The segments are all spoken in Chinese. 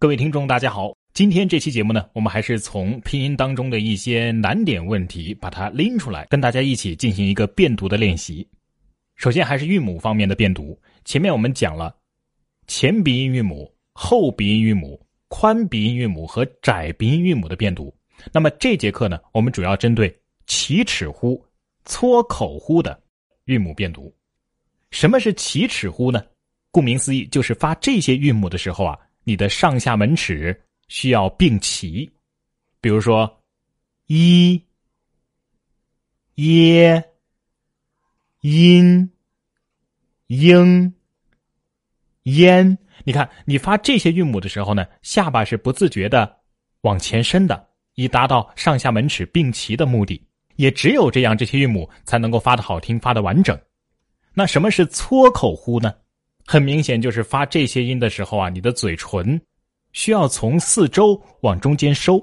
各位听众，大家好。今天这期节目呢，我们还是从拼音当中的一些难点问题把它拎出来，跟大家一起进行一个辨读的练习。首先还是韵母方面的辨读。前面我们讲了前鼻音韵母、后鼻音韵母、宽鼻音韵母和窄鼻音韵母的辨读。那么这节课呢，我们主要针对起齿呼、撮口呼的韵母辨读。什么是起齿呼呢？顾名思义，就是发这些韵母的时候啊，你的上下门齿。需要并齐，比如说一、耶、音、英、烟。你看，你发这些韵母的时候呢，下巴是不自觉的往前伸的，以达到上下门齿并齐的目的。也只有这样，这些韵母才能够发的好听，发的完整。那什么是撮口呼呢？很明显，就是发这些音的时候啊，你的嘴唇。需要从四周往中间收，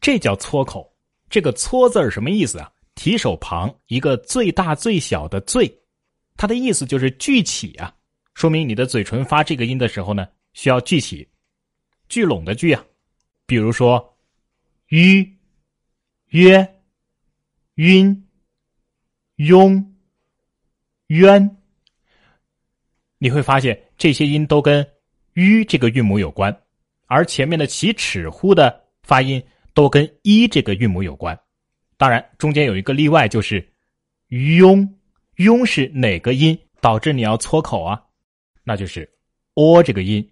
这叫撮口。这个“撮”字儿什么意思啊？提手旁一个最大最小的“最”，它的意思就是聚起啊。说明你的嘴唇发这个音的时候呢，需要聚起，聚拢的聚啊。比如说“吁”、“约”、“晕”、“拥”、“冤”，你会发现这些音都跟。吁这个韵母有关，而前面的起齿呼的发音都跟一这个韵母有关。当然，中间有一个例外，就是庸。庸是哪个音导致你要撮口啊？那就是 o 这个音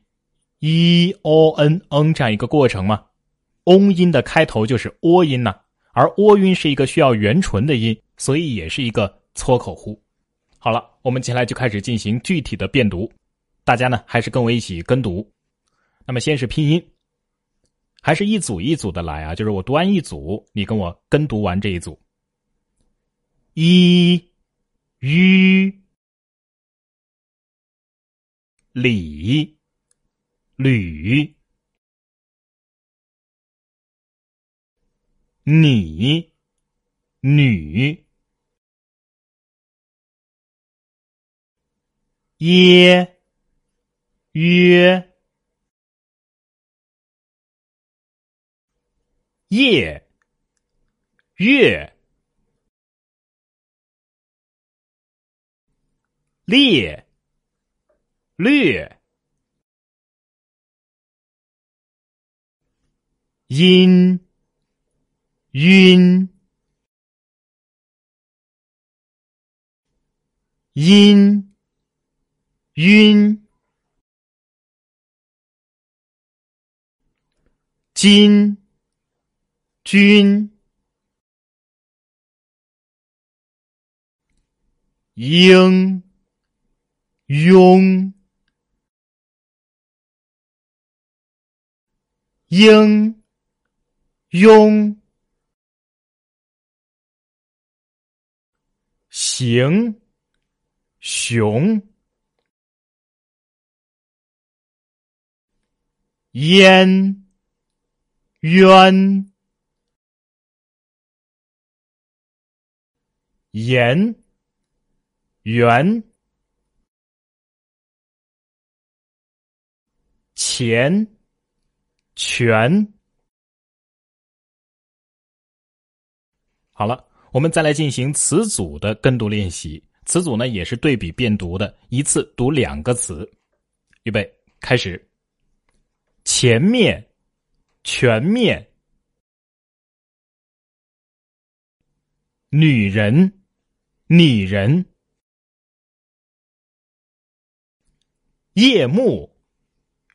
，i o n n 这样一个过程嘛。嗡音的开头就是 o 音呐，而 o 音是一个需要圆唇的音，所以也是一个撮口呼。好了，我们接下来就开始进行具体的辨读。大家呢，还是跟我一起跟读。那么，先是拼音，还是一组一组的来啊？就是我读完一组，你跟我跟读完这一组。一、吁、里、吕、你、女、耶。约夜月列略音晕音晕。金君英庸英庸行。雄烟。渊，言，圆，钱，全。好了，我们再来进行词组的跟读练习。词组呢也是对比辨读的，一次读两个词。预备，开始。前面。全面，女人，拟人，夜幕，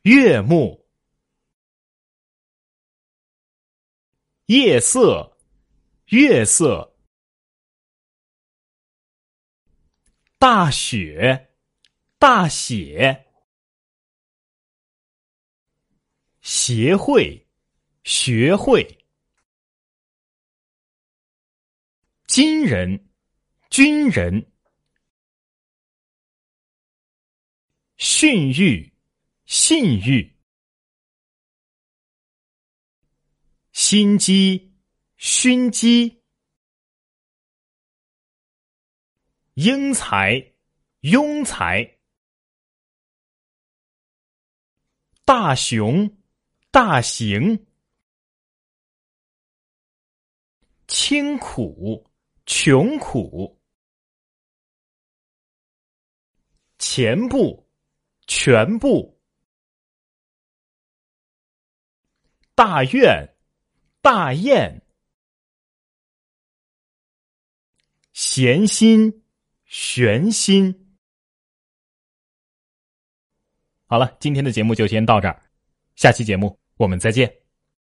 月幕，夜色，月色，大雪，大写，协会。学会，金人，军人，训育，信誉，心机，熏鸡，英才，庸才，大雄。大行，清苦，穷苦，前部，全部，大愿，大宴，闲心，悬心。好了，今天的节目就先到这儿，下期节目我们再见。